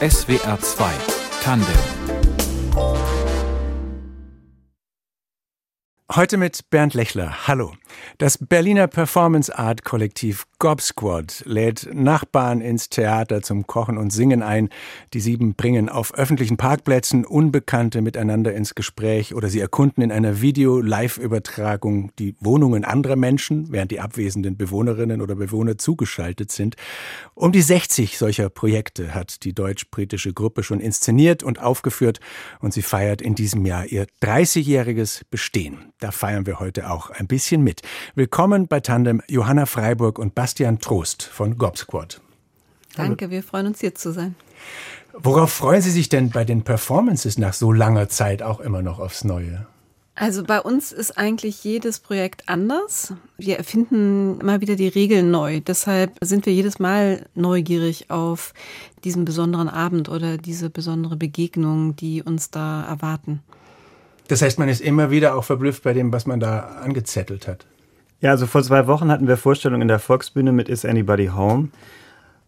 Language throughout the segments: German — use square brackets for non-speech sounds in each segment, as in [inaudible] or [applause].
SWR 2 Tandem Heute mit Bernd Lechler. Hallo. Das Berliner Performance Art Kollektiv Gob Squad lädt Nachbarn ins Theater zum Kochen und Singen ein. Die sieben bringen auf öffentlichen Parkplätzen Unbekannte miteinander ins Gespräch oder sie erkunden in einer Video-Live-Übertragung die Wohnungen anderer Menschen, während die abwesenden Bewohnerinnen oder Bewohner zugeschaltet sind. Um die 60 solcher Projekte hat die deutsch-britische Gruppe schon inszeniert und aufgeführt und sie feiert in diesem Jahr ihr 30-jähriges Bestehen. Da feiern wir heute auch ein bisschen mit. Willkommen bei Tandem Johanna Freiburg und Bastian Trost von Gobsquad. Danke, wir freuen uns hier zu sein. Worauf freuen Sie sich denn bei den Performances nach so langer Zeit auch immer noch aufs Neue? Also bei uns ist eigentlich jedes Projekt anders. Wir erfinden immer wieder die Regeln neu. Deshalb sind wir jedes Mal neugierig auf diesen besonderen Abend oder diese besondere Begegnung, die uns da erwarten. Das heißt, man ist immer wieder auch verblüfft bei dem, was man da angezettelt hat. Ja, also vor zwei Wochen hatten wir Vorstellungen in der Volksbühne mit Is Anybody Home?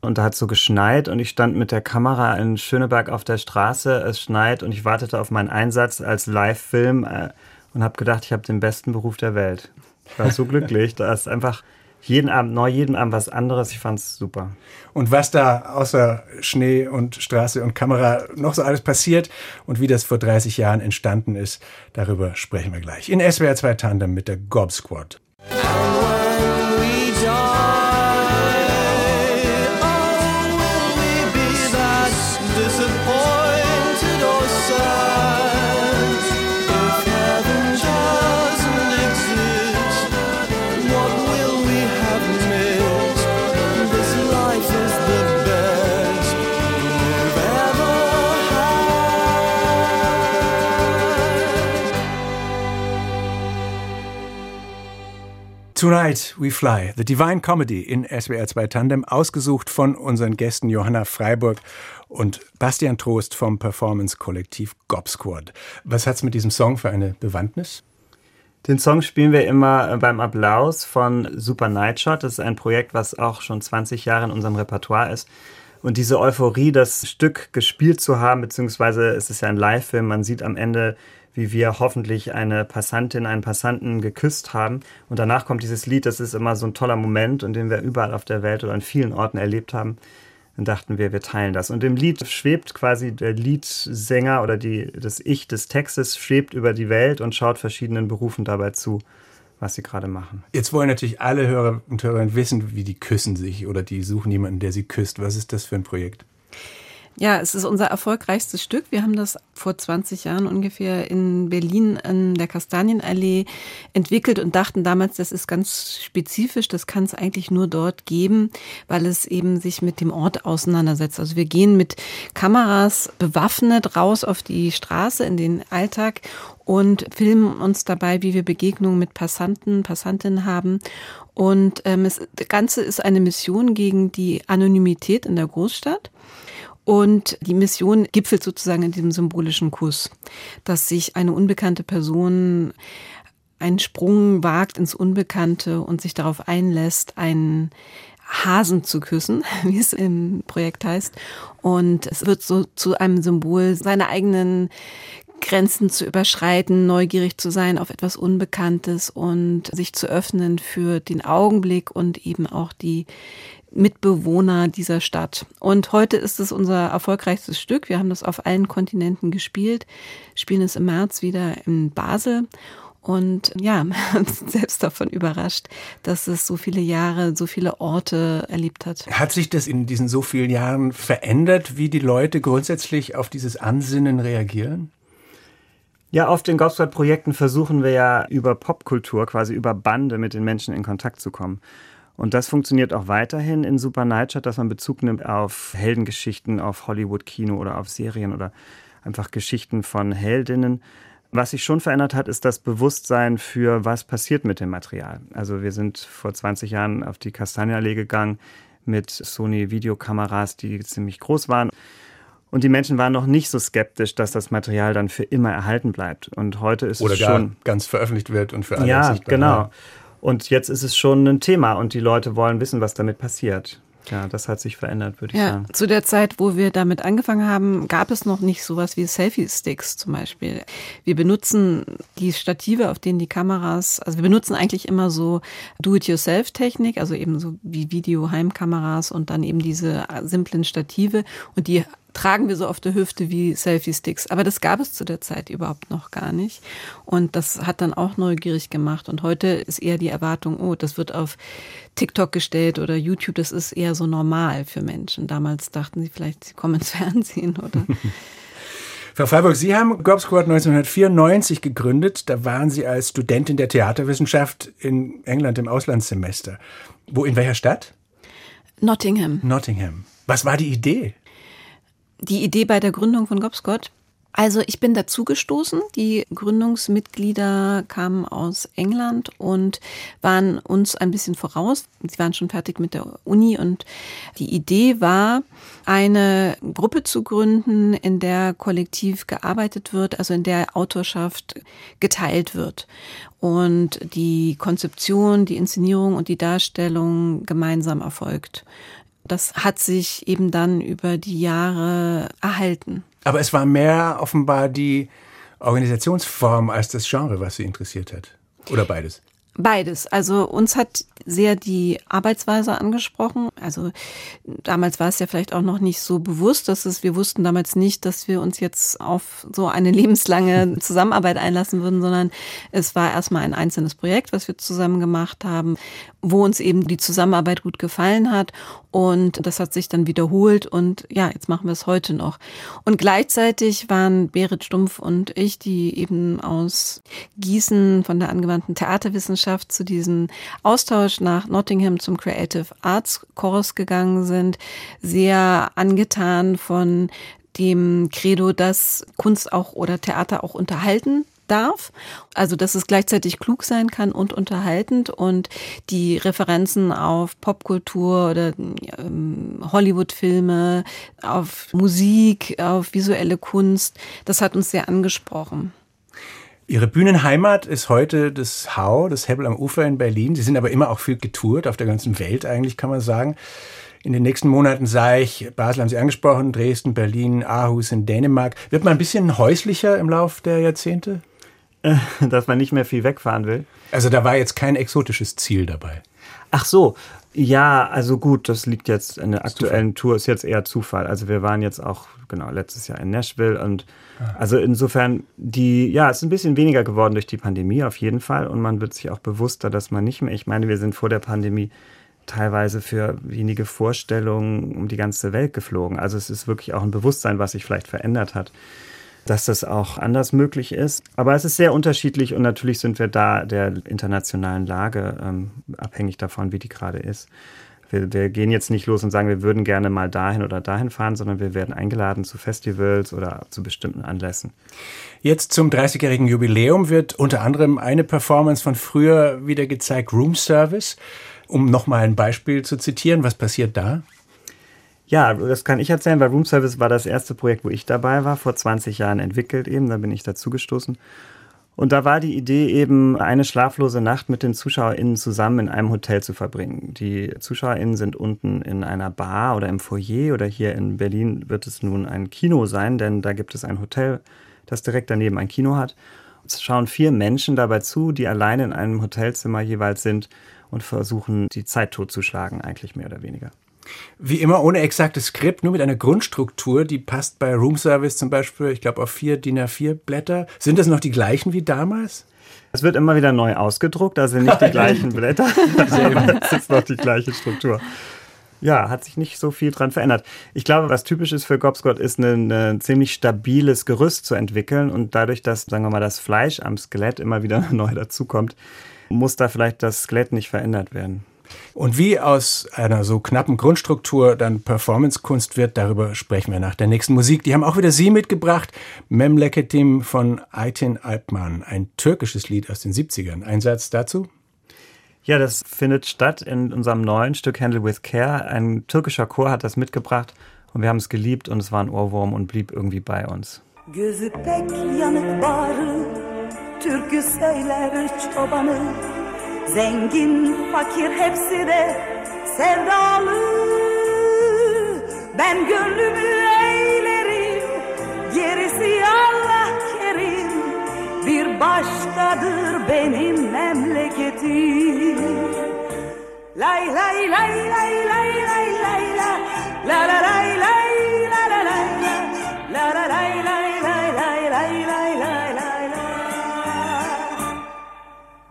Und da hat es so geschneit und ich stand mit der Kamera in Schöneberg auf der Straße. Es schneit und ich wartete auf meinen Einsatz als Live-Film äh, und habe gedacht, ich habe den besten Beruf der Welt. Ich war so [laughs] glücklich. Da ist einfach jeden Abend neu, jeden Abend was anderes. Ich fand es super. Und was da außer Schnee und Straße und Kamera noch so alles passiert und wie das vor 30 Jahren entstanden ist, darüber sprechen wir gleich. In SWR 2 Tandem mit der Gob Squad. Tonight We Fly, The Divine Comedy in SWR 2 Tandem, ausgesucht von unseren Gästen Johanna Freiburg und Bastian Trost vom Performance-Kollektiv Gob Squad. Was hat's mit diesem Song für eine Bewandtnis? Den Song spielen wir immer beim Applaus von Super Nightshot. Das ist ein Projekt, was auch schon 20 Jahre in unserem Repertoire ist. Und diese Euphorie, das Stück gespielt zu haben, beziehungsweise es ist ja ein Live-Film, man sieht am Ende wie wir hoffentlich eine Passantin, einen Passanten geküsst haben. Und danach kommt dieses Lied, das ist immer so ein toller Moment, und den wir überall auf der Welt oder an vielen Orten erlebt haben. Dann dachten wir, wir teilen das. Und im Lied schwebt quasi der Liedsänger oder die, das Ich des Textes schwebt über die Welt und schaut verschiedenen Berufen dabei zu, was sie gerade machen. Jetzt wollen natürlich alle Hörer und Hörerinnen wissen, wie die küssen sich oder die suchen jemanden, der sie küsst. Was ist das für ein Projekt? Ja, es ist unser erfolgreichstes Stück. Wir haben das vor 20 Jahren ungefähr in Berlin an der Kastanienallee entwickelt und dachten damals, das ist ganz spezifisch, das kann es eigentlich nur dort geben, weil es eben sich mit dem Ort auseinandersetzt. Also wir gehen mit Kameras bewaffnet raus auf die Straße in den Alltag und filmen uns dabei, wie wir Begegnungen mit Passanten, Passantinnen haben. Und ähm, es, das Ganze ist eine Mission gegen die Anonymität in der Großstadt. Und die Mission gipfelt sozusagen in diesem symbolischen Kuss, dass sich eine unbekannte Person einen Sprung wagt ins Unbekannte und sich darauf einlässt, einen Hasen zu küssen, [laughs] wie es im Projekt heißt. Und es wird so zu einem Symbol seiner eigenen Grenzen zu überschreiten, neugierig zu sein auf etwas Unbekanntes und sich zu öffnen für den Augenblick und eben auch die Mitbewohner dieser Stadt. Und heute ist es unser erfolgreichstes Stück. Wir haben das auf allen Kontinenten gespielt, spielen es im März wieder in Basel. Und ja, [laughs] selbst davon überrascht, dass es so viele Jahre, so viele Orte erlebt hat. Hat sich das in diesen so vielen Jahren verändert, wie die Leute grundsätzlich auf dieses Ansinnen reagieren? Ja, auf den Gobsquad-Projekten versuchen wir ja über Popkultur, quasi über Bande mit den Menschen in Kontakt zu kommen. Und das funktioniert auch weiterhin in Super Nightshot, dass man Bezug nimmt auf Heldengeschichten, auf Hollywood-Kino oder auf Serien oder einfach Geschichten von Heldinnen. Was sich schon verändert hat, ist das Bewusstsein für, was passiert mit dem Material. Also wir sind vor 20 Jahren auf die Kastanienallee gegangen mit Sony-Videokameras, die ziemlich groß waren. Und die Menschen waren noch nicht so skeptisch, dass das Material dann für immer erhalten bleibt. Und heute ist Oder es schon ganz veröffentlicht wird und für alle ja, sichtbar. Genau. Und jetzt ist es schon ein Thema und die Leute wollen wissen, was damit passiert. Ja, das hat sich verändert, würde ich ja, sagen. Zu der Zeit, wo wir damit angefangen haben, gab es noch nicht sowas wie Selfie-Sticks zum Beispiel. Wir benutzen die Stative, auf denen die Kameras, also wir benutzen eigentlich immer so Do-it-yourself-Technik, also eben so wie Video-Heimkameras und dann eben diese simplen Stative und die tragen wir so auf der Hüfte wie Selfie-Sticks. Aber das gab es zu der Zeit überhaupt noch gar nicht. Und das hat dann auch neugierig gemacht. Und heute ist eher die Erwartung, oh, das wird auf TikTok gestellt oder YouTube, das ist eher so normal für Menschen. Damals dachten sie vielleicht, sie kommen ins [laughs] Fernsehen oder. [laughs] Frau Freiburg, Sie haben Gob Squad 1994 gegründet. Da waren Sie als Studentin der Theaterwissenschaft in England im Auslandssemester. Wo, in welcher Stadt? Nottingham. Nottingham. Was war die Idee? Die Idee bei der Gründung von Gobscott also ich bin dazugestoßen. Die Gründungsmitglieder kamen aus England und waren uns ein bisschen voraus. Sie waren schon fertig mit der Uni und die Idee war, eine Gruppe zu gründen, in der kollektiv gearbeitet wird, also in der Autorschaft geteilt wird und die Konzeption, die Inszenierung und die Darstellung gemeinsam erfolgt. Das hat sich eben dann über die Jahre erhalten. Aber es war mehr offenbar die Organisationsform als das Genre, was Sie interessiert hat. Oder beides? Beides. Also uns hat sehr die Arbeitsweise angesprochen. Also damals war es ja vielleicht auch noch nicht so bewusst, dass es, wir wussten damals nicht, dass wir uns jetzt auf so eine [laughs] lebenslange Zusammenarbeit einlassen würden, sondern es war erstmal ein einzelnes Projekt, was wir zusammen gemacht haben, wo uns eben die Zusammenarbeit gut gefallen hat. Und das hat sich dann wiederholt und ja, jetzt machen wir es heute noch. Und gleichzeitig waren Berit Stumpf und ich, die eben aus Gießen von der angewandten Theaterwissenschaft zu diesem Austausch nach Nottingham zum Creative Arts Chorus gegangen sind, sehr angetan von dem Credo, dass Kunst auch oder Theater auch unterhalten darf. Also, dass es gleichzeitig klug sein kann und unterhaltend und die Referenzen auf Popkultur oder ähm, Hollywood-Filme, auf Musik, auf visuelle Kunst, das hat uns sehr angesprochen. Ihre Bühnenheimat ist heute das Hau, das Hebbel am Ufer in Berlin. Sie sind aber immer auch viel getourt, auf der ganzen Welt eigentlich, kann man sagen. In den nächsten Monaten sei ich, Basel haben Sie angesprochen, Dresden, Berlin, Aarhus in Dänemark. Wird man ein bisschen häuslicher im Lauf der Jahrzehnte? [laughs] Dass man nicht mehr viel wegfahren will. Also da war jetzt kein exotisches Ziel dabei. Ach so, ja, also gut, das liegt jetzt in der aktuellen. Tour, ist jetzt eher Zufall. Also wir waren jetzt auch, genau, letztes Jahr in Nashville und ah. also insofern, die, ja, es ist ein bisschen weniger geworden durch die Pandemie auf jeden Fall und man wird sich auch bewusster, dass man nicht mehr, ich meine, wir sind vor der Pandemie teilweise für wenige Vorstellungen um die ganze Welt geflogen. Also es ist wirklich auch ein Bewusstsein, was sich vielleicht verändert hat dass das auch anders möglich ist. Aber es ist sehr unterschiedlich und natürlich sind wir da der internationalen Lage ähm, abhängig davon, wie die gerade ist. Wir, wir, gehen jetzt nicht los und sagen, wir würden gerne mal dahin oder dahin fahren, sondern wir werden eingeladen zu Festivals oder zu bestimmten Anlässen. Jetzt zum 30-jährigen Jubiläum wird unter anderem eine Performance von früher wieder gezeigt, Room Service. Um nochmal ein Beispiel zu zitieren, was passiert da? Ja, das kann ich erzählen, weil Room Service war das erste Projekt, wo ich dabei war, vor 20 Jahren entwickelt eben, da bin ich dazugestoßen. Und da war die Idee eben, eine schlaflose Nacht mit den ZuschauerInnen zusammen in einem Hotel zu verbringen. Die ZuschauerInnen sind unten in einer Bar oder im Foyer oder hier in Berlin wird es nun ein Kino sein, denn da gibt es ein Hotel, das direkt daneben ein Kino hat. Es schauen vier Menschen dabei zu, die alleine in einem Hotelzimmer jeweils sind und versuchen, die Zeit totzuschlagen, eigentlich mehr oder weniger. Wie immer ohne exaktes Skript, nur mit einer Grundstruktur, die passt bei Room Service zum Beispiel, ich glaube, auf vier DIN A4 Blätter. Sind das noch die gleichen wie damals? Es wird immer wieder neu ausgedruckt, also nicht die [laughs] gleichen Blätter. [laughs] es ist noch die gleiche Struktur. Ja, hat sich nicht so viel dran verändert. Ich glaube, was typisch ist für Gobscott, ist ein, ein ziemlich stabiles Gerüst zu entwickeln und dadurch, dass, sagen wir mal, das Fleisch am Skelett immer wieder [laughs] neu dazukommt, muss da vielleicht das Skelett nicht verändert werden. Und wie aus einer so knappen Grundstruktur dann Performancekunst wird, darüber sprechen wir nach der nächsten Musik. Die haben auch wieder Sie mitgebracht. Memleketim von Aytin Alpman, ein türkisches Lied aus den 70ern. Ein Satz dazu? Ja, das findet statt in unserem neuen Stück Handle with Care. Ein türkischer Chor hat das mitgebracht und wir haben es geliebt und es war ein Ohrwurm und blieb irgendwie bei uns. Gözü pek yanık bağrı, türkü söyler çobanı Zengin, fakir hepsi de sevdalı. Ben gönlümü eğlerim Gerisi Allah kerim. Bir başkadır benim memleketim. Lay lay lay lay lay lay lay la La la lay lay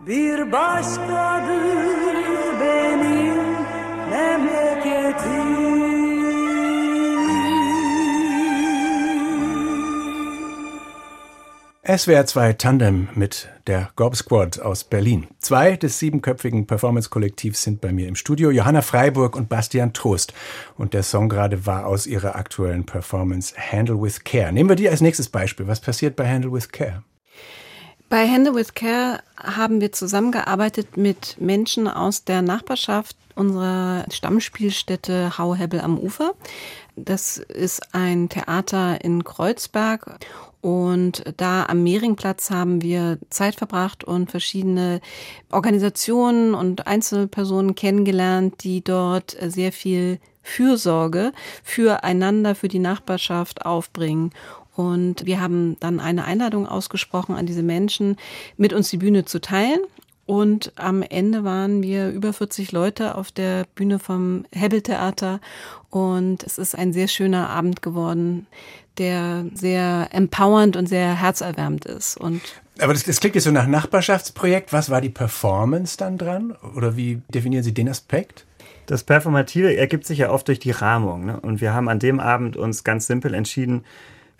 Bir başkadır benim SWR 2 Tandem mit der Gorb Squad aus Berlin. Zwei des siebenköpfigen Performance-Kollektivs sind bei mir im Studio, Johanna Freiburg und Bastian Trost. Und der Song gerade war aus ihrer aktuellen Performance Handle with Care. Nehmen wir die als nächstes Beispiel. Was passiert bei Handle with Care? Bei Handle with Care haben wir zusammengearbeitet mit Menschen aus der Nachbarschaft unserer Stammspielstätte Hauhebel am Ufer. Das ist ein Theater in Kreuzberg und da am Mehringplatz haben wir Zeit verbracht und verschiedene Organisationen und Einzelpersonen kennengelernt, die dort sehr viel Fürsorge füreinander, für die Nachbarschaft aufbringen. Und wir haben dann eine Einladung ausgesprochen an diese Menschen, mit uns die Bühne zu teilen. Und am Ende waren wir über 40 Leute auf der Bühne vom Hebbeltheater. Und es ist ein sehr schöner Abend geworden, der sehr empowernd und sehr herzerwärmend ist. Und aber das, das klingt jetzt so nach Nachbarschaftsprojekt. Was war die Performance dann dran? Oder wie definieren Sie den Aspekt? Das Performative ergibt sich ja oft durch die Rahmung. Ne? Und wir haben an dem Abend uns ganz simpel entschieden,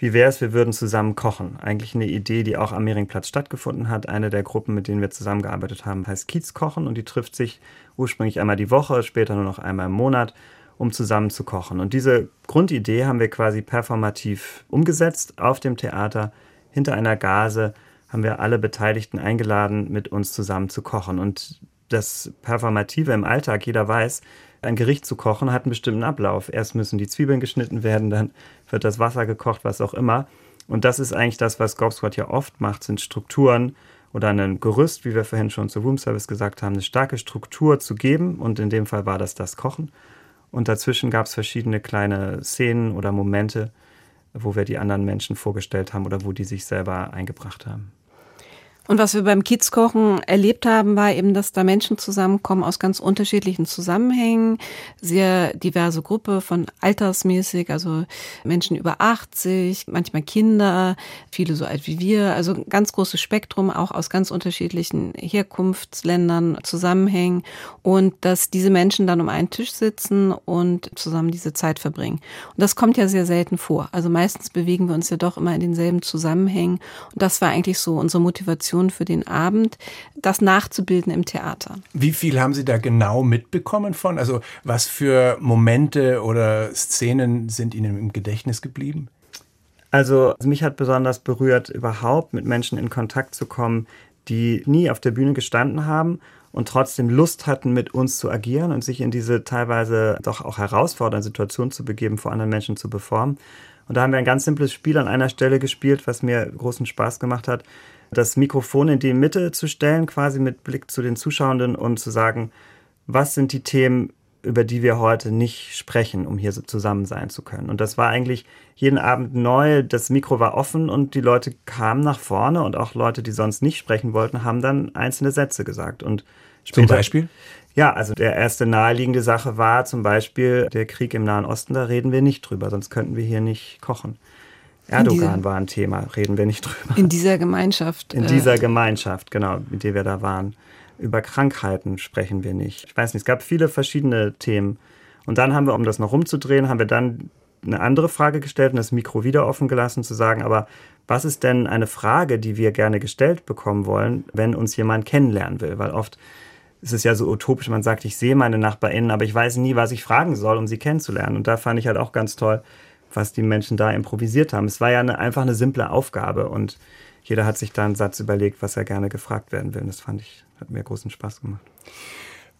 wie wäre es, wir würden zusammen kochen. Eigentlich eine Idee, die auch am Mehringplatz stattgefunden hat. Eine der Gruppen, mit denen wir zusammengearbeitet haben, heißt Kiezkochen und die trifft sich ursprünglich einmal die Woche, später nur noch einmal im Monat, um zusammen zu kochen. Und diese Grundidee haben wir quasi performativ umgesetzt auf dem Theater. Hinter einer Gase haben wir alle Beteiligten eingeladen, mit uns zusammen zu kochen. Und das Performative im Alltag, jeder weiß, ein Gericht zu kochen hat einen bestimmten Ablauf. Erst müssen die Zwiebeln geschnitten werden, dann wird das Wasser gekocht, was auch immer. Und das ist eigentlich das, was Gobsquad ja oft macht, sind Strukturen oder ein Gerüst, wie wir vorhin schon zu Room Service gesagt haben, eine starke Struktur zu geben. Und in dem Fall war das das Kochen. Und dazwischen gab es verschiedene kleine Szenen oder Momente, wo wir die anderen Menschen vorgestellt haben oder wo die sich selber eingebracht haben. Und was wir beim Kiezkochen erlebt haben, war eben, dass da Menschen zusammenkommen aus ganz unterschiedlichen Zusammenhängen, sehr diverse Gruppe von altersmäßig, also Menschen über 80, manchmal Kinder, viele so alt wie wir, also ganz großes Spektrum, auch aus ganz unterschiedlichen Herkunftsländern zusammenhängen und dass diese Menschen dann um einen Tisch sitzen und zusammen diese Zeit verbringen. Und das kommt ja sehr selten vor. Also meistens bewegen wir uns ja doch immer in denselben Zusammenhängen und das war eigentlich so unsere Motivation Motivation für den Abend, das nachzubilden im Theater. Wie viel haben Sie da genau mitbekommen von? Also was für Momente oder Szenen sind Ihnen im Gedächtnis geblieben? Also mich hat besonders berührt, überhaupt mit Menschen in Kontakt zu kommen, die nie auf der Bühne gestanden haben und trotzdem Lust hatten, mit uns zu agieren und sich in diese teilweise doch auch herausfordernde Situation zu begeben, vor anderen Menschen zu performen. Und da haben wir ein ganz simples Spiel an einer Stelle gespielt, was mir großen Spaß gemacht hat das Mikrofon in die Mitte zu stellen, quasi mit Blick zu den Zuschauenden und zu sagen, was sind die Themen, über die wir heute nicht sprechen, um hier so zusammen sein zu können. Und das war eigentlich jeden Abend neu. Das Mikro war offen und die Leute kamen nach vorne und auch Leute, die sonst nicht sprechen wollten, haben dann einzelne Sätze gesagt. Und später, Zum Beispiel? Ja, also der erste naheliegende Sache war zum Beispiel der Krieg im Nahen Osten. Da reden wir nicht drüber, sonst könnten wir hier nicht kochen. Erdogan war ein Thema, reden wir nicht drüber. In dieser Gemeinschaft. In äh, dieser Gemeinschaft, genau, mit der wir da waren. Über Krankheiten sprechen wir nicht. Ich weiß nicht, es gab viele verschiedene Themen. Und dann haben wir, um das noch rumzudrehen, haben wir dann eine andere Frage gestellt und das Mikro wieder offen gelassen, zu sagen, aber was ist denn eine Frage, die wir gerne gestellt bekommen wollen, wenn uns jemand kennenlernen will? Weil oft ist es ja so utopisch, man sagt, ich sehe meine NachbarInnen, aber ich weiß nie, was ich fragen soll, um sie kennenzulernen. Und da fand ich halt auch ganz toll, was die Menschen da improvisiert haben. Es war ja eine, einfach eine simple Aufgabe und jeder hat sich da einen Satz überlegt, was er gerne gefragt werden will. Und das fand ich, hat mir großen Spaß gemacht.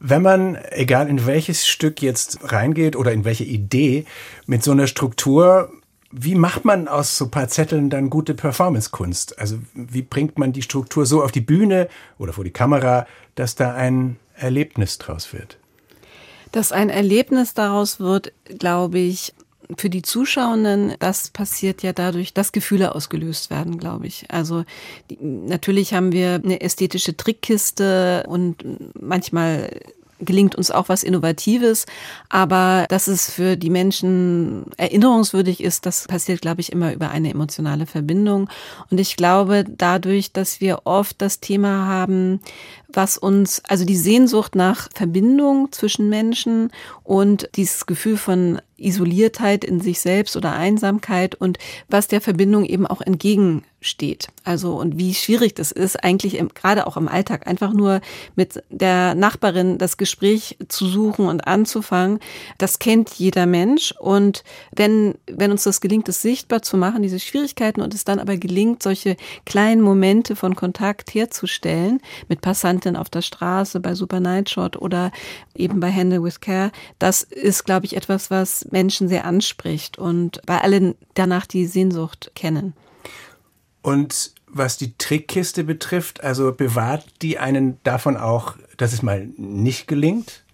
Wenn man, egal in welches Stück jetzt reingeht oder in welche Idee, mit so einer Struktur, wie macht man aus so ein paar Zetteln dann gute Performancekunst? Also wie bringt man die Struktur so auf die Bühne oder vor die Kamera, dass da ein Erlebnis draus wird? Dass ein Erlebnis daraus wird, glaube ich, für die Zuschauenden, das passiert ja dadurch, dass Gefühle ausgelöst werden, glaube ich. Also die, natürlich haben wir eine ästhetische Trickkiste und manchmal gelingt uns auch was Innovatives. Aber dass es für die Menschen erinnerungswürdig ist, das passiert, glaube ich, immer über eine emotionale Verbindung. Und ich glaube, dadurch, dass wir oft das Thema haben, was uns, also die Sehnsucht nach Verbindung zwischen Menschen und dieses Gefühl von Isoliertheit in sich selbst oder Einsamkeit und was der Verbindung eben auch entgegensteht. Also und wie schwierig das ist, eigentlich im, gerade auch im Alltag einfach nur mit der Nachbarin das Gespräch zu suchen und anzufangen. Das kennt jeder Mensch und wenn wenn uns das gelingt, es sichtbar zu machen, diese Schwierigkeiten und es dann aber gelingt, solche kleinen Momente von Kontakt herzustellen mit Passanten auf der Straße, bei Super Nightshot oder eben bei Handle with Care, das ist, glaube ich, etwas, was Menschen sehr anspricht und bei allen danach die Sehnsucht kennen. Und was die Trickkiste betrifft, also bewahrt die einen davon auch, dass es mal nicht gelingt?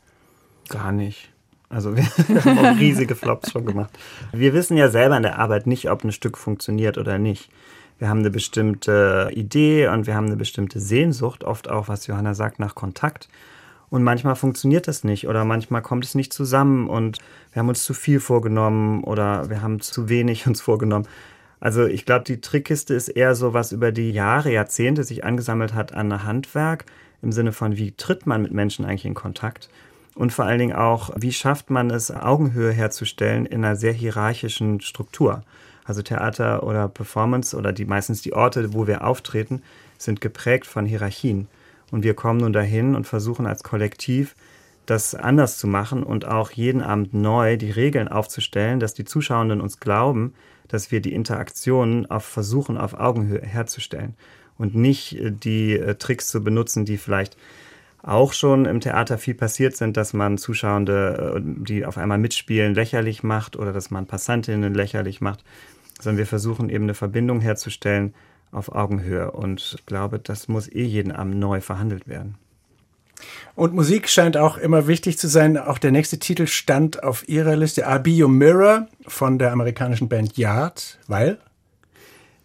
Gar nicht. Also [laughs] wir haben auch riesige Flops schon gemacht. Wir wissen ja selber in der Arbeit nicht, ob ein Stück funktioniert oder nicht. Wir haben eine bestimmte Idee und wir haben eine bestimmte Sehnsucht, oft auch, was Johanna sagt, nach Kontakt. Und manchmal funktioniert das nicht oder manchmal kommt es nicht zusammen und wir haben uns zu viel vorgenommen oder wir haben zu wenig [laughs] uns vorgenommen. Also ich glaube, die Trickkiste ist eher so, was über die Jahre, Jahrzehnte sich angesammelt hat an Handwerk im Sinne von, wie tritt man mit Menschen eigentlich in Kontakt und vor allen Dingen auch, wie schafft man es, Augenhöhe herzustellen in einer sehr hierarchischen Struktur. Also Theater oder Performance oder die meistens die Orte, wo wir auftreten, sind geprägt von Hierarchien. Und wir kommen nun dahin und versuchen als Kollektiv das anders zu machen und auch jeden Abend neu die Regeln aufzustellen, dass die Zuschauenden uns glauben, dass wir die Interaktionen auf versuchen auf Augenhöhe herzustellen und nicht äh, die äh, Tricks zu benutzen, die vielleicht auch schon im Theater viel passiert sind, dass man Zuschauende, äh, die auf einmal mitspielen, lächerlich macht oder dass man Passantinnen lächerlich macht, sondern wir versuchen eben eine Verbindung herzustellen auf Augenhöhe. Und ich glaube, das muss eh jeden Abend neu verhandelt werden. Und Musik scheint auch immer wichtig zu sein. Auch der nächste Titel stand auf Ihrer Liste, I'll Be Your Mirror von der amerikanischen Band Yard, weil?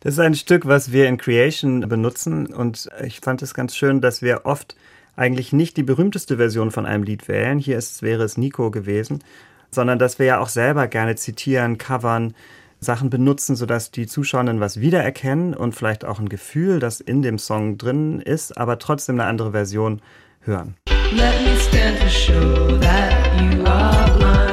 Das ist ein Stück, was wir in Creation benutzen und ich fand es ganz schön, dass wir oft eigentlich nicht die berühmteste Version von einem Lied wählen. Hier ist, wäre es Nico gewesen, sondern dass wir ja auch selber gerne zitieren, covern, Sachen benutzen, sodass die Zuschauerinnen was wiedererkennen und vielleicht auch ein Gefühl, das in dem Song drin ist, aber trotzdem eine andere Version hören. Let me stand to show that you are blind.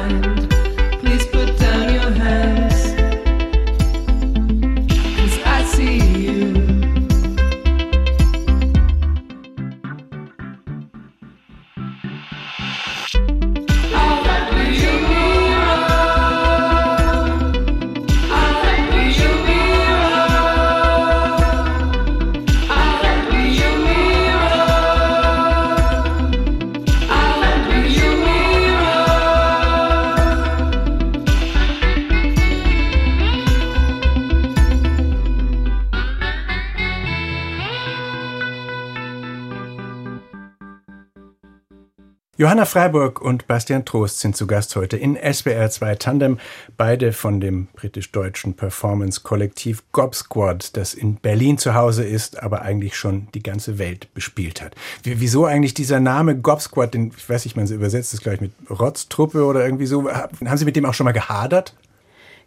Johanna Freiburg und Bastian Trost sind zu Gast heute in SBR 2 Tandem, beide von dem britisch-deutschen Performance-Kollektiv Gob Squad, das in Berlin zu Hause ist, aber eigentlich schon die ganze Welt bespielt hat. Wieso eigentlich dieser Name Gob Squad, den, ich weiß nicht, man übersetzt das gleich mit Rotztruppe oder irgendwie so, haben Sie mit dem auch schon mal gehadert?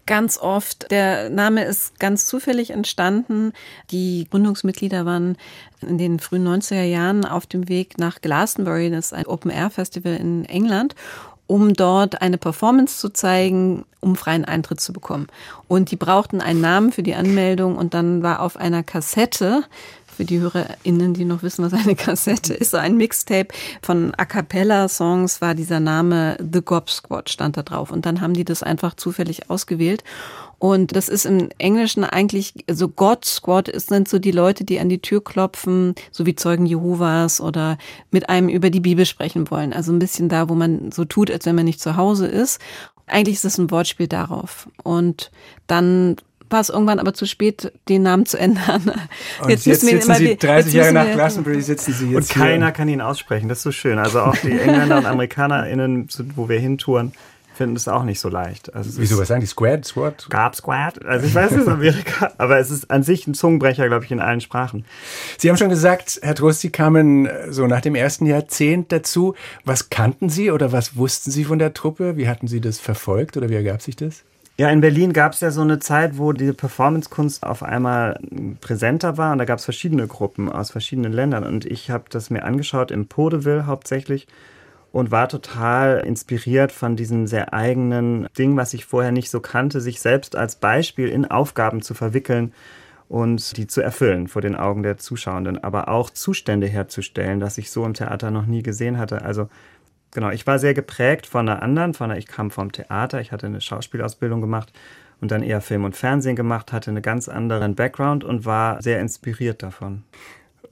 Ganz oft. Der Name ist ganz zufällig entstanden. Die Gründungsmitglieder waren in den frühen 90er Jahren auf dem Weg nach Glastonbury, das ist ein Open-Air-Festival in England um dort eine Performance zu zeigen, um freien Eintritt zu bekommen. Und die brauchten einen Namen für die Anmeldung und dann war auf einer Kassette für die HörerInnen, die noch wissen, was eine [laughs] Kassette ist, so ein Mixtape von A Cappella Songs war dieser Name The Gob Squad stand da drauf. Und dann haben die das einfach zufällig ausgewählt. Und das ist im Englischen eigentlich, so God Squad sind so die Leute, die an die Tür klopfen, so wie Zeugen Jehovas oder mit einem über die Bibel sprechen wollen. Also ein bisschen da, wo man so tut, als wenn man nicht zu Hause ist. Eigentlich ist es ein Wortspiel darauf. Und dann war es irgendwann aber zu spät, den Namen zu ändern. Und jetzt, jetzt sitzen Sie 30 Jahre nach Glastonbury, sitzen Sie jetzt Und keiner hier. kann ihn aussprechen, das ist so schön. Also auch die Engländer und AmerikanerInnen, wo wir hintouren, finden es auch nicht so leicht. Also Wieso, was sagen die? Squad? Squad? Gab Squad? Also ich weiß, es ist Amerika, aber es ist an sich ein Zungenbrecher, glaube ich, in allen Sprachen. Sie haben schon gesagt, Herr Trost, Sie kamen äh, so nach dem ersten Jahrzehnt dazu. Was kannten Sie oder was wussten Sie von der Truppe? Wie hatten Sie das verfolgt oder wie ergab sich das? Ja, in Berlin gab es ja so eine Zeit, wo die Performance-Kunst auf einmal präsenter war und da gab es verschiedene Gruppen aus verschiedenen Ländern und ich habe das mir angeschaut im Podeville hauptsächlich und war total inspiriert von diesem sehr eigenen Ding, was ich vorher nicht so kannte, sich selbst als Beispiel in Aufgaben zu verwickeln und die zu erfüllen vor den Augen der Zuschauenden, aber auch Zustände herzustellen, das ich so im Theater noch nie gesehen hatte. Also genau, ich war sehr geprägt von einer anderen, von einer, ich kam vom Theater, ich hatte eine Schauspielausbildung gemacht und dann eher Film und Fernsehen gemacht, hatte einen ganz anderen Background und war sehr inspiriert davon.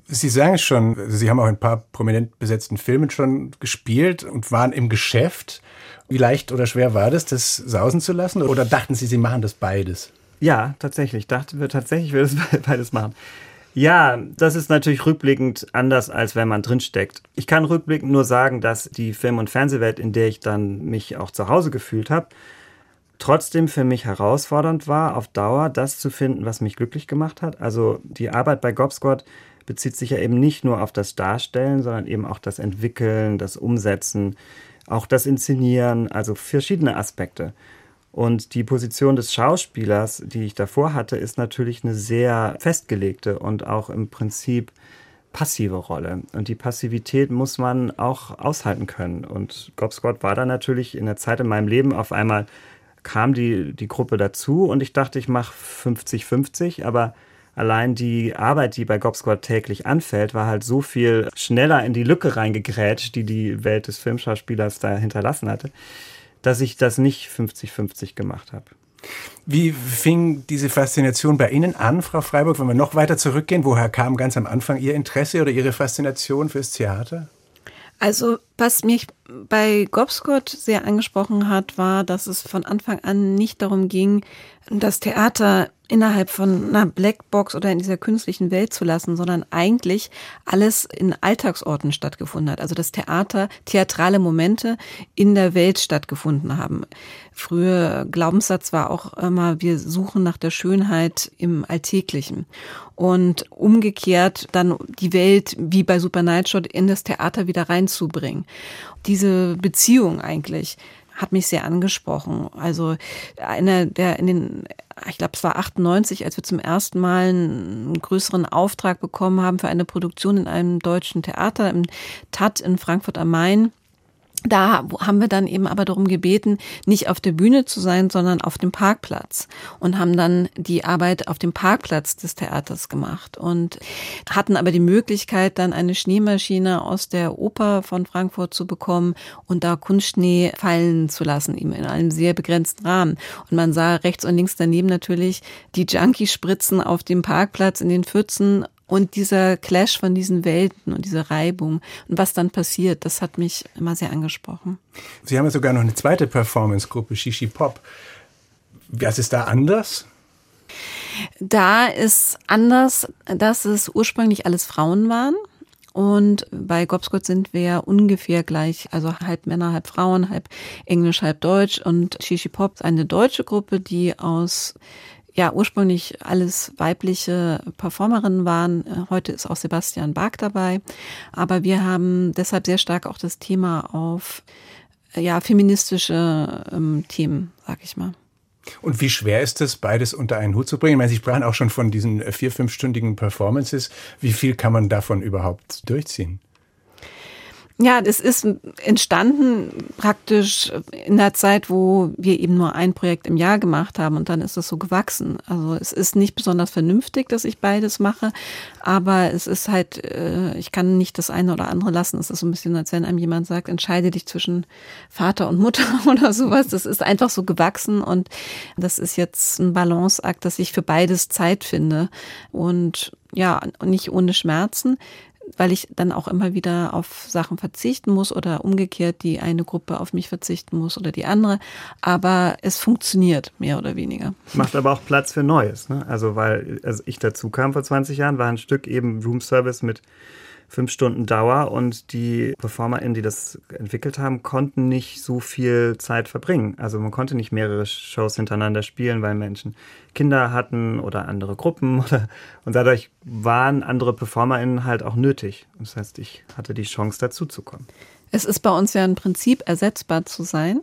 Sie sagen es schon, Sie haben auch in ein paar prominent besetzten Filmen schon gespielt und waren im Geschäft. Wie leicht oder schwer war das, das sausen zu lassen? Oder dachten Sie, Sie machen das beides? Ja, tatsächlich. Dachten wir tatsächlich, wir das [laughs] beides machen. Ja, das ist natürlich rückblickend anders, als wenn man drinsteckt. Ich kann rückblickend nur sagen, dass die Film- und Fernsehwelt, in der ich dann mich auch zu Hause gefühlt habe, trotzdem für mich herausfordernd war, auf Dauer das zu finden, was mich glücklich gemacht hat. Also die Arbeit bei Gobsquad bezieht sich ja eben nicht nur auf das Darstellen, sondern eben auch das Entwickeln, das Umsetzen, auch das Inszenieren, also verschiedene Aspekte. Und die Position des Schauspielers, die ich davor hatte, ist natürlich eine sehr festgelegte und auch im Prinzip passive Rolle. Und die Passivität muss man auch aushalten können. Und Gobsquad war da natürlich in der Zeit in meinem Leben auf einmal kam die, die Gruppe dazu und ich dachte, ich mache 50-50, aber allein die Arbeit, die bei Gobsquad täglich anfällt, war halt so viel schneller in die Lücke reingegrätscht, die die Welt des Filmschauspielers da hinterlassen hatte, dass ich das nicht 50-50 gemacht habe. Wie fing diese Faszination bei Ihnen an, Frau Freiburg? Wenn wir noch weiter zurückgehen, woher kam ganz am Anfang Ihr Interesse oder Ihre Faszination fürs Theater? Also, was mich bei Gobscott sehr angesprochen hat, war, dass es von Anfang an nicht darum ging, das Theater innerhalb von einer Blackbox oder in dieser künstlichen Welt zu lassen, sondern eigentlich alles in Alltagsorten stattgefunden hat. Also das Theater, theatrale Momente in der Welt stattgefunden haben. Früher Glaubenssatz war auch immer, wir suchen nach der Schönheit im Alltäglichen. Und umgekehrt dann die Welt, wie bei Super Nightshot, in das Theater wieder reinzubringen. Diese Beziehung eigentlich hat mich sehr angesprochen. Also einer der in den, ich glaube, es war 98, als wir zum ersten Mal einen größeren Auftrag bekommen haben für eine Produktion in einem deutschen Theater im TAT in Frankfurt am Main da haben wir dann eben aber darum gebeten, nicht auf der Bühne zu sein, sondern auf dem Parkplatz und haben dann die Arbeit auf dem Parkplatz des Theaters gemacht und hatten aber die Möglichkeit, dann eine Schneemaschine aus der Oper von Frankfurt zu bekommen und da Kunstschnee fallen zu lassen, eben in einem sehr begrenzten Rahmen. Und man sah rechts und links daneben natürlich die Junkie-Spritzen auf dem Parkplatz in den Pfützen und dieser Clash von diesen Welten und diese Reibung und was dann passiert, das hat mich immer sehr angesprochen. Sie haben ja sogar noch eine zweite Performance-Gruppe, Shishi Pop. Was ist da anders? Da ist anders, dass es ursprünglich alles Frauen waren. Und bei Gobscott sind wir ungefähr gleich, also halb Männer, halb Frauen, halb Englisch, halb Deutsch. Und Shishi Pop ist eine deutsche Gruppe, die aus ja ursprünglich alles weibliche Performerinnen waren. Äh, heute ist auch Sebastian Bark dabei. Aber wir haben deshalb sehr stark auch das Thema auf ja, feministische ähm, Themen, sag ich mal. Und wie schwer ist es, beides unter einen Hut zu bringen? Ich meine, Sie sprachen auch schon von diesen vier, fünfstündigen Performances. Wie viel kann man davon überhaupt durchziehen? Ja, das ist entstanden praktisch in der Zeit, wo wir eben nur ein Projekt im Jahr gemacht haben und dann ist es so gewachsen. Also es ist nicht besonders vernünftig, dass ich beides mache, aber es ist halt, äh, ich kann nicht das eine oder andere lassen. Es ist so ein bisschen, als wenn einem jemand sagt, entscheide dich zwischen Vater und Mutter [laughs] oder sowas. Das ist einfach so gewachsen und das ist jetzt ein Balanceakt, dass ich für beides Zeit finde und ja, nicht ohne Schmerzen weil ich dann auch immer wieder auf Sachen verzichten muss oder umgekehrt die eine Gruppe auf mich verzichten muss oder die andere. Aber es funktioniert mehr oder weniger. Macht aber auch Platz für Neues. Ne? Also weil als ich dazu kam vor 20 Jahren, war ein Stück eben Room Service mit fünf Stunden Dauer und die PerformerInnen, die das entwickelt haben, konnten nicht so viel Zeit verbringen. Also man konnte nicht mehrere Shows hintereinander spielen, weil Menschen Kinder hatten oder andere Gruppen [laughs] oder, und dadurch waren andere PerformerInnen halt auch nötig. Das heißt, ich hatte die Chance dazu zu kommen. Es ist bei uns ja ein Prinzip, ersetzbar zu sein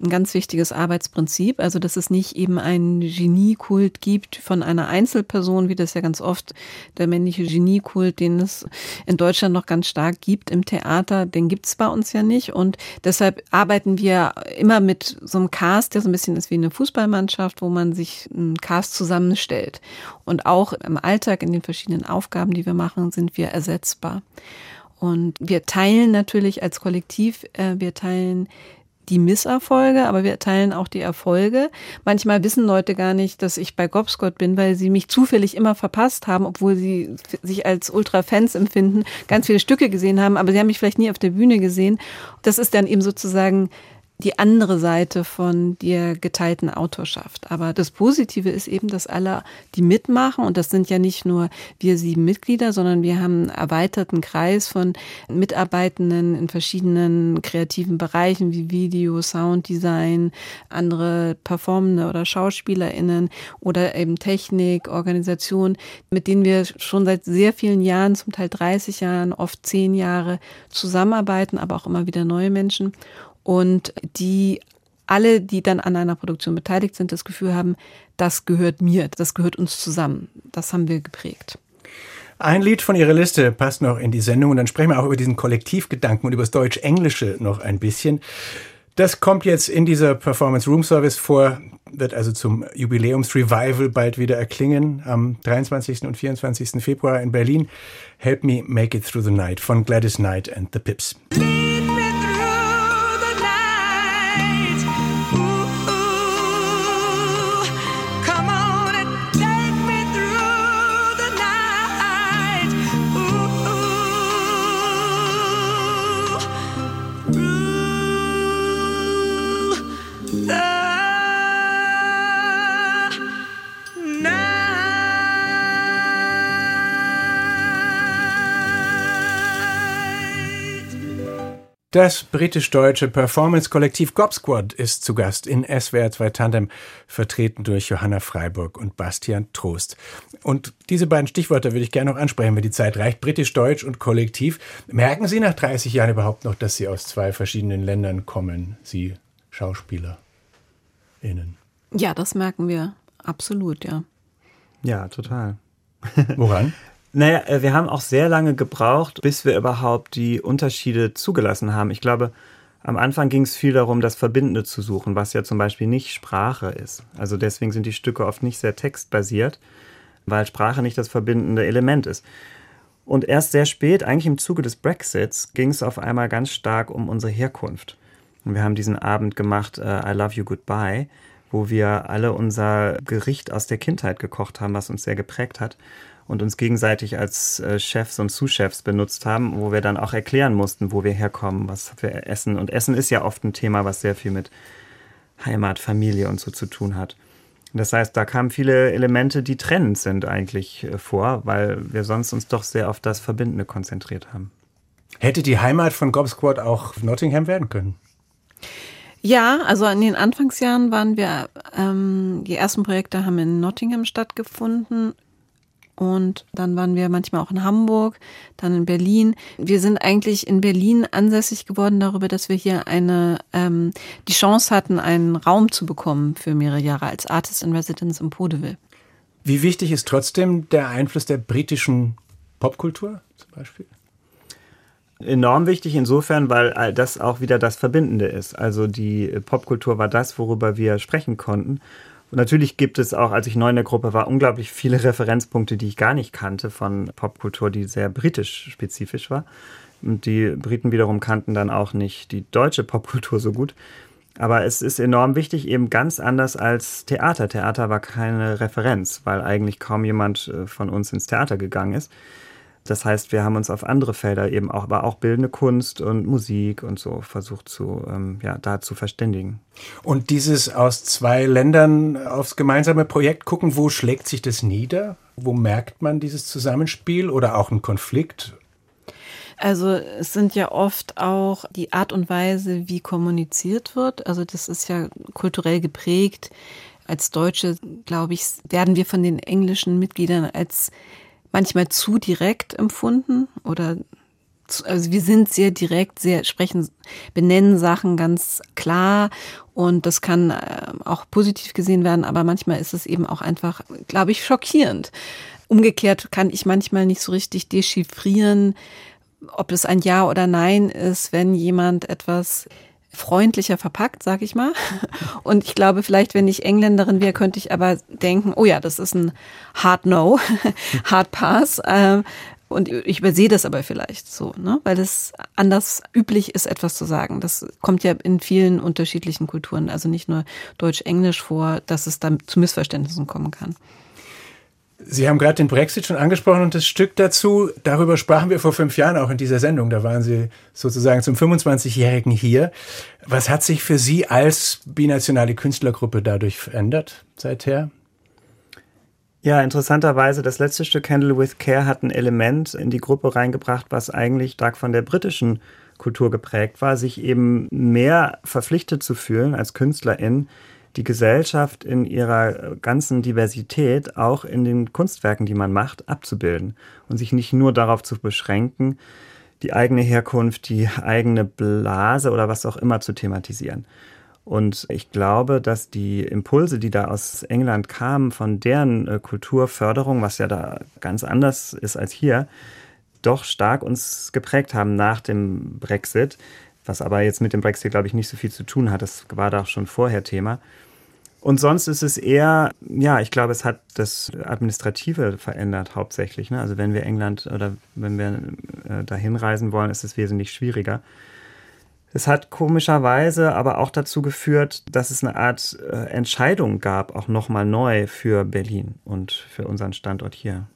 ein ganz wichtiges Arbeitsprinzip. Also, dass es nicht eben einen Geniekult gibt von einer Einzelperson, wie das ja ganz oft der männliche Geniekult, den es in Deutschland noch ganz stark gibt im Theater, den gibt es bei uns ja nicht. Und deshalb arbeiten wir immer mit so einem Cast, der so ein bisschen ist wie eine Fußballmannschaft, wo man sich einen Cast zusammenstellt. Und auch im Alltag, in den verschiedenen Aufgaben, die wir machen, sind wir ersetzbar. Und wir teilen natürlich als Kollektiv, äh, wir teilen die Misserfolge, aber wir teilen auch die Erfolge. Manchmal wissen Leute gar nicht, dass ich bei Gobscott bin, weil sie mich zufällig immer verpasst haben, obwohl sie sich als Ultra-Fans empfinden, ganz viele Stücke gesehen haben, aber sie haben mich vielleicht nie auf der Bühne gesehen. Das ist dann eben sozusagen die andere Seite von der geteilten Autorschaft. Aber das Positive ist eben, dass alle, die mitmachen, und das sind ja nicht nur wir sieben Mitglieder, sondern wir haben einen erweiterten Kreis von Mitarbeitenden in verschiedenen kreativen Bereichen wie Video, Sounddesign, andere Performende oder SchauspielerInnen oder eben Technik, Organisation, mit denen wir schon seit sehr vielen Jahren, zum Teil 30 Jahren, oft zehn Jahre zusammenarbeiten, aber auch immer wieder neue Menschen und die alle, die dann an einer Produktion beteiligt sind, das Gefühl haben, das gehört mir, das gehört uns zusammen. Das haben wir geprägt. Ein Lied von Ihrer Liste passt noch in die Sendung und dann sprechen wir auch über diesen Kollektivgedanken und über das Deutsch-Englische noch ein bisschen. Das kommt jetzt in dieser Performance Room Service vor, wird also zum Jubiläumsrevival bald wieder erklingen am 23. und 24. Februar in Berlin. Help Me Make It Through the Night von Gladys Knight and the Pips. Das britisch-deutsche Performance-Kollektiv Gob Squad ist zu Gast in SWR 2 Tandem, vertreten durch Johanna Freiburg und Bastian Trost. Und diese beiden Stichworte würde ich gerne noch ansprechen, wenn die Zeit reicht. Britisch-Deutsch und Kollektiv. Merken Sie nach 30 Jahren überhaupt noch, dass Sie aus zwei verschiedenen Ländern kommen, Sie SchauspielerInnen? Ja, das merken wir. Absolut, ja. Ja, total. Woran? [laughs] Naja, äh, wir haben auch sehr lange gebraucht, bis wir überhaupt die Unterschiede zugelassen haben. Ich glaube, am Anfang ging es viel darum, das Verbindende zu suchen, was ja zum Beispiel nicht Sprache ist. Also deswegen sind die Stücke oft nicht sehr textbasiert, weil Sprache nicht das verbindende Element ist. Und erst sehr spät, eigentlich im Zuge des Brexits, ging es auf einmal ganz stark um unsere Herkunft. Und wir haben diesen Abend gemacht, uh, I Love You Goodbye, wo wir alle unser Gericht aus der Kindheit gekocht haben, was uns sehr geprägt hat und uns gegenseitig als äh, Chefs und Sous-Chefs benutzt haben, wo wir dann auch erklären mussten, wo wir herkommen, was wir essen. Und Essen ist ja oft ein Thema, was sehr viel mit Heimat, Familie und so zu tun hat. Das heißt, da kamen viele Elemente, die trennend sind eigentlich äh, vor, weil wir sonst uns doch sehr auf das Verbindende konzentriert haben. Hätte die Heimat von Gob Squad auch Nottingham werden können? Ja, also in den Anfangsjahren waren wir, ähm, die ersten Projekte haben in Nottingham stattgefunden. Und dann waren wir manchmal auch in Hamburg, dann in Berlin. Wir sind eigentlich in Berlin ansässig geworden darüber, dass wir hier eine ähm, die Chance hatten, einen Raum zu bekommen für mehrere Jahre als Artist in Residence im Podeville. Wie wichtig ist trotzdem der Einfluss der britischen Popkultur zum Beispiel? Enorm wichtig insofern, weil das auch wieder das Verbindende ist. Also die Popkultur war das, worüber wir sprechen konnten. Und natürlich gibt es auch, als ich neu in der Gruppe war, unglaublich viele [laughs] Referenzpunkte, die ich gar nicht kannte von Popkultur, die sehr britisch spezifisch war. Und die Briten wiederum kannten dann auch nicht die deutsche Popkultur so gut. Aber es ist enorm wichtig, eben ganz anders als Theater. Theater war keine Referenz, weil eigentlich kaum jemand äh, von uns ins Theater gegangen ist. Das heißt, wir haben uns auf andere Felder eben auch, aber auch bildende Kunst und Musik und so versucht zu, ähm, ja, da zu verständigen. Und dieses aus zwei Ländern aufs gemeinsame Projekt gucken, wo schlägt sich das nieder? Wo merkt man dieses Zusammenspiel oder auch einen Konflikt? Also es sind ja oft auch die Art und Weise, wie kommuniziert wird. Also das ist ja kulturell geprägt. Als Deutsche, glaube ich, werden wir von den englischen Mitgliedern als manchmal zu direkt empfunden oder also wir sind sehr direkt, sehr sprechen, benennen Sachen ganz klar und das kann äh, auch positiv gesehen werden, aber manchmal ist es eben auch einfach, glaube ich, schockierend. Umgekehrt kann ich manchmal nicht so richtig dechiffrieren, ob es ein Ja oder Nein ist, wenn jemand etwas freundlicher verpackt, sag ich mal. Und ich glaube, vielleicht, wenn ich Engländerin wäre, könnte ich aber denken, oh ja, das ist ein Hard No, [laughs] Hard Pass. Ähm, und ich übersehe das aber vielleicht so, ne? weil es anders üblich ist, etwas zu sagen. Das kommt ja in vielen unterschiedlichen Kulturen, also nicht nur Deutsch-Englisch vor, dass es dann zu Missverständnissen kommen kann. Sie haben gerade den Brexit schon angesprochen und das Stück dazu, darüber sprachen wir vor fünf Jahren auch in dieser Sendung. Da waren Sie sozusagen zum 25-Jährigen hier. Was hat sich für Sie als binationale Künstlergruppe dadurch verändert seither? Ja, interessanterweise, das letzte Stück Handle with Care hat ein Element in die Gruppe reingebracht, was eigentlich stark von der britischen Kultur geprägt war, sich eben mehr verpflichtet zu fühlen als Künstlerin, die Gesellschaft in ihrer ganzen Diversität auch in den Kunstwerken, die man macht, abzubilden und sich nicht nur darauf zu beschränken, die eigene Herkunft, die eigene Blase oder was auch immer zu thematisieren. Und ich glaube, dass die Impulse, die da aus England kamen, von deren äh, Kulturförderung, was ja da ganz anders ist als hier, doch stark uns geprägt haben nach dem Brexit, was aber jetzt mit dem Brexit, glaube ich, nicht so viel zu tun hat. Das war da auch schon vorher Thema. Und sonst ist es eher, ja, ich glaube, es hat das Administrative verändert hauptsächlich. Ne? Also wenn wir England oder wenn wir äh, dahin reisen wollen, ist es wesentlich schwieriger. Es hat komischerweise aber auch dazu geführt, dass es eine Art äh, Entscheidung gab, auch nochmal neu für Berlin und für unseren Standort hier.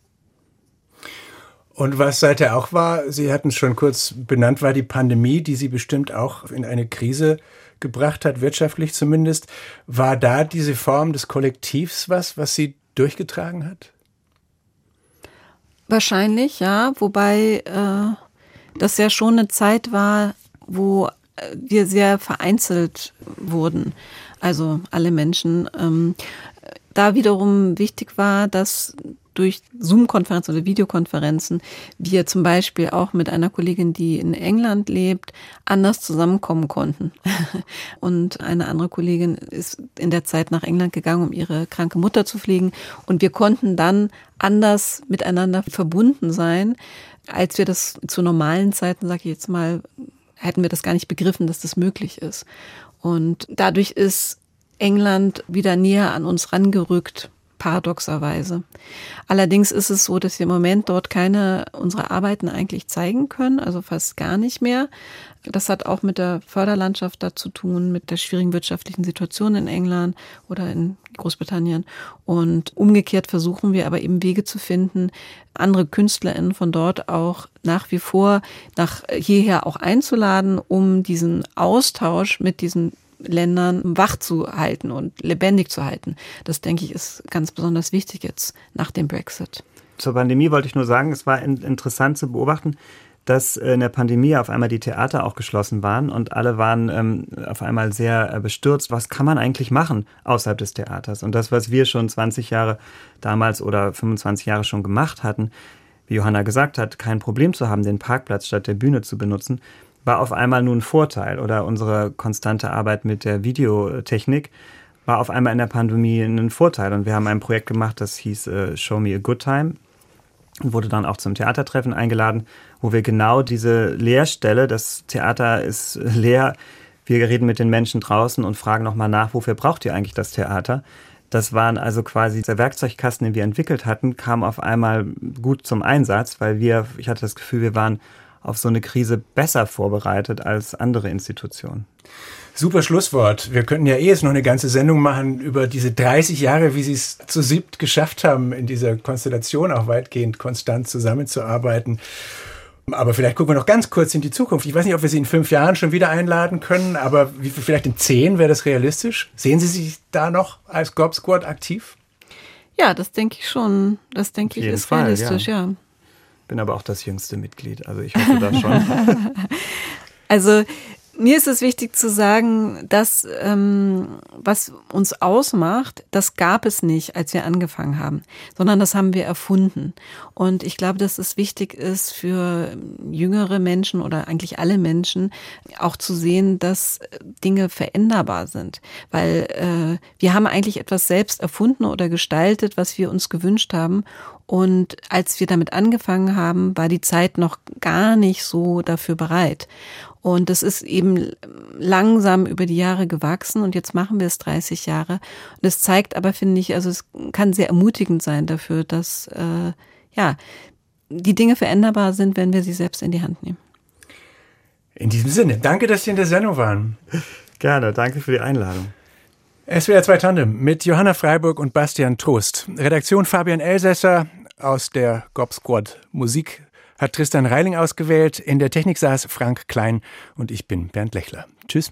Und was seither auch war, Sie hatten es schon kurz benannt, war die Pandemie, die Sie bestimmt auch in eine Krise gebracht hat, wirtschaftlich zumindest. War da diese Form des Kollektivs was, was Sie durchgetragen hat? Wahrscheinlich, ja. Wobei äh, das ja schon eine Zeit war, wo äh, wir sehr vereinzelt wurden. Also alle Menschen. Ähm, da wiederum wichtig war, dass durch Zoom-Konferenzen oder Videokonferenzen wir zum Beispiel auch mit einer Kollegin, die in England lebt, anders zusammenkommen konnten. [laughs] Und eine andere Kollegin ist in der Zeit nach England gegangen, um ihre kranke Mutter zu pflegen. Und wir konnten dann anders miteinander verbunden sein, als wir das zu normalen Zeiten, sage ich jetzt mal, hätten wir das gar nicht begriffen, dass das möglich ist. Und dadurch ist England wieder näher an uns rangerückt, paradoxerweise. Allerdings ist es so, dass wir im Moment dort keine unserer Arbeiten eigentlich zeigen können, also fast gar nicht mehr. Das hat auch mit der Förderlandschaft da zu tun, mit der schwierigen wirtschaftlichen Situation in England oder in Großbritannien. Und umgekehrt versuchen wir aber eben Wege zu finden, andere KünstlerInnen von dort auch nach wie vor nach hierher auch einzuladen, um diesen Austausch mit diesen Ländern wach zu halten und lebendig zu halten. Das denke ich ist ganz besonders wichtig jetzt nach dem Brexit. Zur Pandemie wollte ich nur sagen, es war interessant zu beobachten, dass in der Pandemie auf einmal die Theater auch geschlossen waren und alle waren ähm, auf einmal sehr äh, bestürzt. Was kann man eigentlich machen außerhalb des Theaters? Und das, was wir schon 20 Jahre damals oder 25 Jahre schon gemacht hatten, wie Johanna gesagt hat, kein Problem zu haben, den Parkplatz statt der Bühne zu benutzen, war auf einmal nun ein Vorteil oder unsere konstante Arbeit mit der Videotechnik war auf einmal in der Pandemie ein Vorteil. Und wir haben ein Projekt gemacht, das hieß äh, Show Me a Good Time und wurde dann auch zum Theatertreffen eingeladen, wo wir genau diese Leerstelle, das Theater ist [laughs] leer, wir reden mit den Menschen draußen und fragen nochmal nach, wofür braucht ihr eigentlich das Theater? Das waren also quasi der Werkzeugkasten, den wir entwickelt hatten, kam auf einmal gut zum Einsatz, weil wir, ich hatte das Gefühl, wir waren auf so eine Krise besser vorbereitet als andere Institutionen. Super Schlusswort. Wir könnten ja eh jetzt noch eine ganze Sendung machen über diese 30 Jahre, wie Sie es zu siebt geschafft haben, in dieser Konstellation auch weitgehend konstant zusammenzuarbeiten. Aber vielleicht gucken wir noch ganz kurz in die Zukunft. Ich weiß nicht, ob wir Sie in fünf Jahren schon wieder einladen können, aber wie, vielleicht in zehn wäre das realistisch. Sehen Sie sich da noch als Gob Squad aktiv? Ja, das denke ich schon. Das denke ich ist Fall, realistisch, ja. ja. Bin aber auch das jüngste Mitglied, also ich hoffe das schon. [laughs] also mir ist es wichtig zu sagen, dass ähm, was uns ausmacht, das gab es nicht, als wir angefangen haben, sondern das haben wir erfunden. Und ich glaube, dass es wichtig ist für jüngere Menschen oder eigentlich alle Menschen auch zu sehen, dass Dinge veränderbar sind, weil äh, wir haben eigentlich etwas selbst erfunden oder gestaltet, was wir uns gewünscht haben. Und als wir damit angefangen haben, war die Zeit noch gar nicht so dafür bereit. Und es ist eben langsam über die Jahre gewachsen und jetzt machen wir es 30 Jahre. Und es zeigt aber, finde ich, also es kann sehr ermutigend sein dafür, dass äh, ja die Dinge veränderbar sind, wenn wir sie selbst in die Hand nehmen. In diesem Sinne, danke, dass Sie in der Sendung waren. Gerne, danke für die Einladung. SWR 2 Tandem mit Johanna Freiburg und Bastian Trost. Redaktion Fabian Elsässer aus der Gob Squad Musik hat Tristan Reiling ausgewählt. In der Technik saß Frank Klein und ich bin Bernd Lechler. Tschüss.